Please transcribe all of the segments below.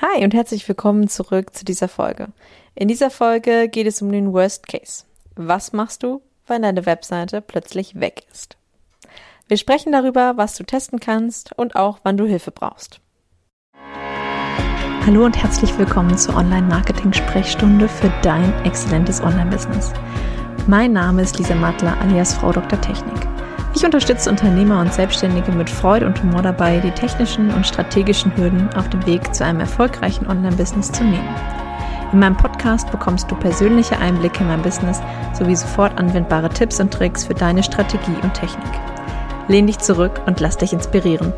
Hi und herzlich willkommen zurück zu dieser Folge. In dieser Folge geht es um den Worst Case. Was machst du, wenn deine Webseite plötzlich weg ist? Wir sprechen darüber, was du testen kannst und auch, wann du Hilfe brauchst. Hallo und herzlich willkommen zur Online-Marketing-Sprechstunde für dein exzellentes Online-Business. Mein Name ist Lisa Mattler alias Frau Dr. Technik. Ich unterstütze Unternehmer und Selbstständige mit Freude und Humor dabei, die technischen und strategischen Hürden auf dem Weg zu einem erfolgreichen Online-Business zu nehmen. In meinem Podcast bekommst du persönliche Einblicke in mein Business sowie sofort anwendbare Tipps und Tricks für deine Strategie und Technik. Lehn dich zurück und lass dich inspirieren.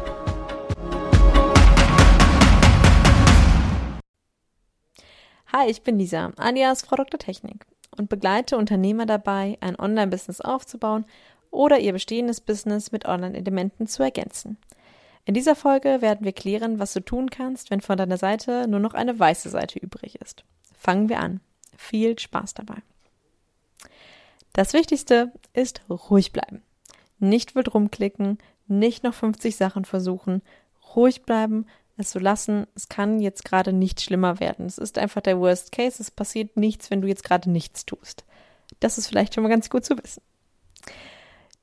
Hi, ich bin Lisa, alias Frau Dr. Technik und begleite Unternehmer dabei, ein Online-Business aufzubauen oder ihr bestehendes Business mit Online-Elementen zu ergänzen. In dieser Folge werden wir klären, was du tun kannst, wenn von deiner Seite nur noch eine weiße Seite übrig ist. Fangen wir an. Viel Spaß dabei. Das Wichtigste ist ruhig bleiben. Nicht wild rumklicken, nicht noch 50 Sachen versuchen, ruhig bleiben, es so lassen. Es kann jetzt gerade nicht schlimmer werden. Es ist einfach der Worst Case. Es passiert nichts, wenn du jetzt gerade nichts tust. Das ist vielleicht schon mal ganz gut zu wissen.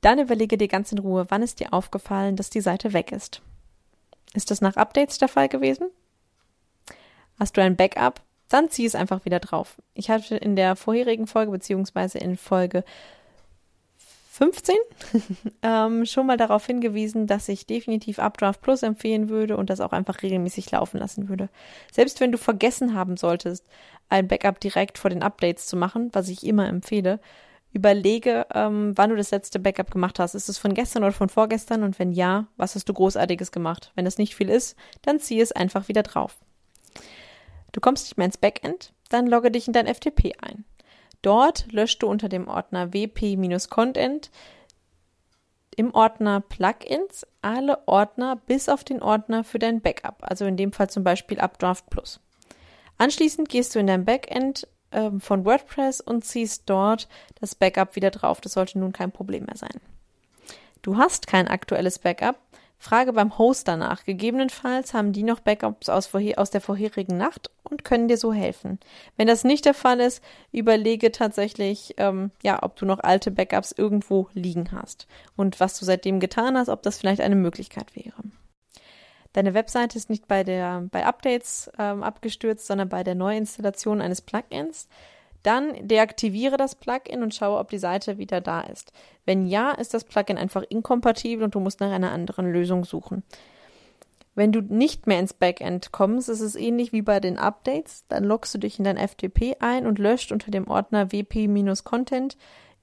Dann überlege dir ganz in Ruhe, wann ist dir aufgefallen, dass die Seite weg ist. Ist das nach Updates der Fall gewesen? Hast du ein Backup? Dann zieh es einfach wieder drauf. Ich hatte in der vorherigen Folge beziehungsweise in Folge 15 ähm, schon mal darauf hingewiesen, dass ich definitiv Updraft Plus empfehlen würde und das auch einfach regelmäßig laufen lassen würde. Selbst wenn du vergessen haben solltest, ein Backup direkt vor den Updates zu machen, was ich immer empfehle, überlege, ähm, wann du das letzte Backup gemacht hast. Ist es von gestern oder von vorgestern? Und wenn ja, was hast du Großartiges gemacht? Wenn das nicht viel ist, dann zieh es einfach wieder drauf. Du kommst nicht mehr ins Backend, dann logge dich in dein FTP ein. Dort löscht du unter dem Ordner wp-content im Ordner Plugins alle Ordner bis auf den Ordner für dein Backup, also in dem Fall zum Beispiel Updraft Plus. Anschließend gehst du in dein Backend ähm, von WordPress und ziehst dort das Backup wieder drauf. Das sollte nun kein Problem mehr sein. Du hast kein aktuelles Backup. Frage beim Hoster nach. Gegebenenfalls haben die noch Backups aus, aus der vorherigen Nacht und können dir so helfen. Wenn das nicht der Fall ist, überlege tatsächlich, ähm, ja, ob du noch alte Backups irgendwo liegen hast und was du seitdem getan hast, ob das vielleicht eine Möglichkeit wäre. Deine Webseite ist nicht bei der bei Updates ähm, abgestürzt, sondern bei der Neuinstallation eines Plugins. Dann deaktiviere das Plugin und schaue, ob die Seite wieder da ist. Wenn ja, ist das Plugin einfach inkompatibel und du musst nach einer anderen Lösung suchen. Wenn du nicht mehr ins Backend kommst, ist es ähnlich wie bei den Updates. Dann loggst du dich in dein FTP ein und löscht unter dem Ordner wp-content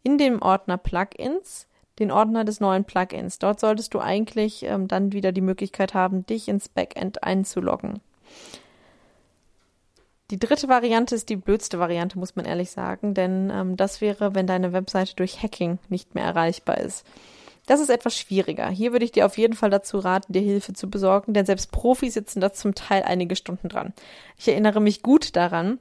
in dem Ordner Plugins den Ordner des neuen Plugins. Dort solltest du eigentlich ähm, dann wieder die Möglichkeit haben, dich ins Backend einzuloggen. Die dritte Variante ist die blödste Variante, muss man ehrlich sagen, denn ähm, das wäre, wenn deine Webseite durch Hacking nicht mehr erreichbar ist. Das ist etwas schwieriger. Hier würde ich dir auf jeden Fall dazu raten, dir Hilfe zu besorgen, denn selbst Profis sitzen da zum Teil einige Stunden dran. Ich erinnere mich gut daran,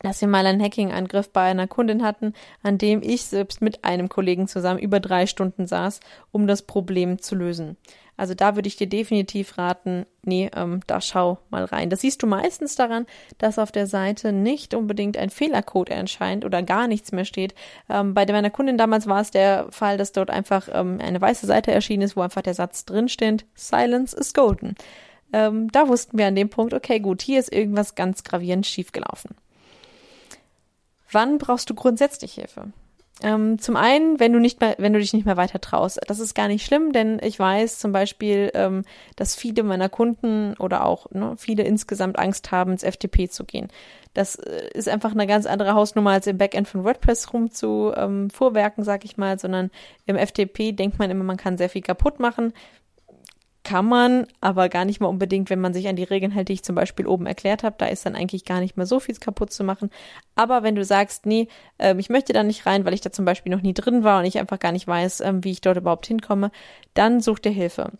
dass wir mal einen Hacking-Angriff bei einer Kundin hatten, an dem ich selbst mit einem Kollegen zusammen über drei Stunden saß, um das Problem zu lösen. Also da würde ich dir definitiv raten, nee, ähm, da schau mal rein. Das siehst du meistens daran, dass auf der Seite nicht unbedingt ein Fehlercode erscheint oder gar nichts mehr steht. Ähm, bei meiner Kundin damals war es der Fall, dass dort einfach ähm, eine weiße Seite erschienen ist, wo einfach der Satz drin steht, Silence is golden. Ähm, da wussten wir an dem Punkt, okay, gut, hier ist irgendwas ganz gravierend schiefgelaufen. Wann brauchst du grundsätzlich Hilfe? Ähm, zum einen, wenn du nicht mehr, wenn du dich nicht mehr weiter traust. Das ist gar nicht schlimm, denn ich weiß zum Beispiel, ähm, dass viele meiner Kunden oder auch ne, viele insgesamt Angst haben, ins FTP zu gehen. Das äh, ist einfach eine ganz andere Hausnummer als im Backend von WordPress rum zu ähm, vorwerken, sag ich mal, sondern im FTP denkt man immer, man kann sehr viel kaputt machen kann man, aber gar nicht mal unbedingt, wenn man sich an die Regeln hält, die ich zum Beispiel oben erklärt habe. Da ist dann eigentlich gar nicht mehr so viel kaputt zu machen. Aber wenn du sagst, nee, äh, ich möchte da nicht rein, weil ich da zum Beispiel noch nie drin war und ich einfach gar nicht weiß, äh, wie ich dort überhaupt hinkomme, dann such dir Hilfe.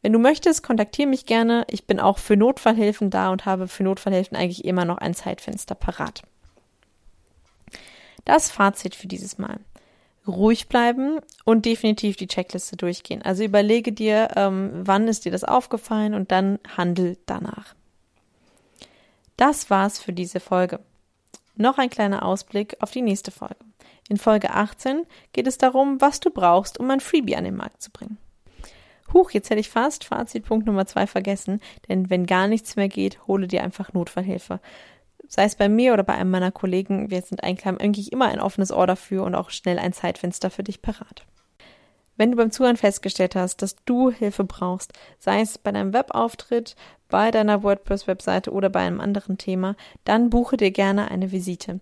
Wenn du möchtest, kontaktiere mich gerne. Ich bin auch für Notfallhilfen da und habe für Notfallhilfen eigentlich immer noch ein Zeitfenster parat. Das Fazit für dieses Mal ruhig bleiben und definitiv die Checkliste durchgehen. Also überlege dir, ähm, wann ist dir das aufgefallen und dann handel danach. Das war's für diese Folge. Noch ein kleiner Ausblick auf die nächste Folge. In Folge 18 geht es darum, was du brauchst, um ein Freebie an den Markt zu bringen. Huch, jetzt hätte ich fast Fazitpunkt Nummer zwei vergessen, denn wenn gar nichts mehr geht, hole dir einfach Notfallhilfe. Sei es bei mir oder bei einem meiner Kollegen, wir sind eigentlich, immer ein offenes Ohr dafür und auch schnell ein Zeitfenster für dich parat. Wenn du beim Zuhören festgestellt hast, dass du Hilfe brauchst, sei es bei deinem Webauftritt, bei deiner WordPress-Webseite oder bei einem anderen Thema, dann buche dir gerne eine Visite.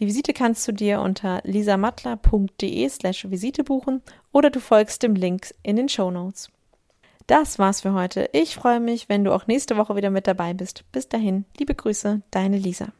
Die Visite kannst du dir unter lisamattler.de slash Visite buchen oder du folgst dem Link in den Show Notes. Das war's für heute. Ich freue mich, wenn du auch nächste Woche wieder mit dabei bist. Bis dahin, liebe Grüße, deine Lisa.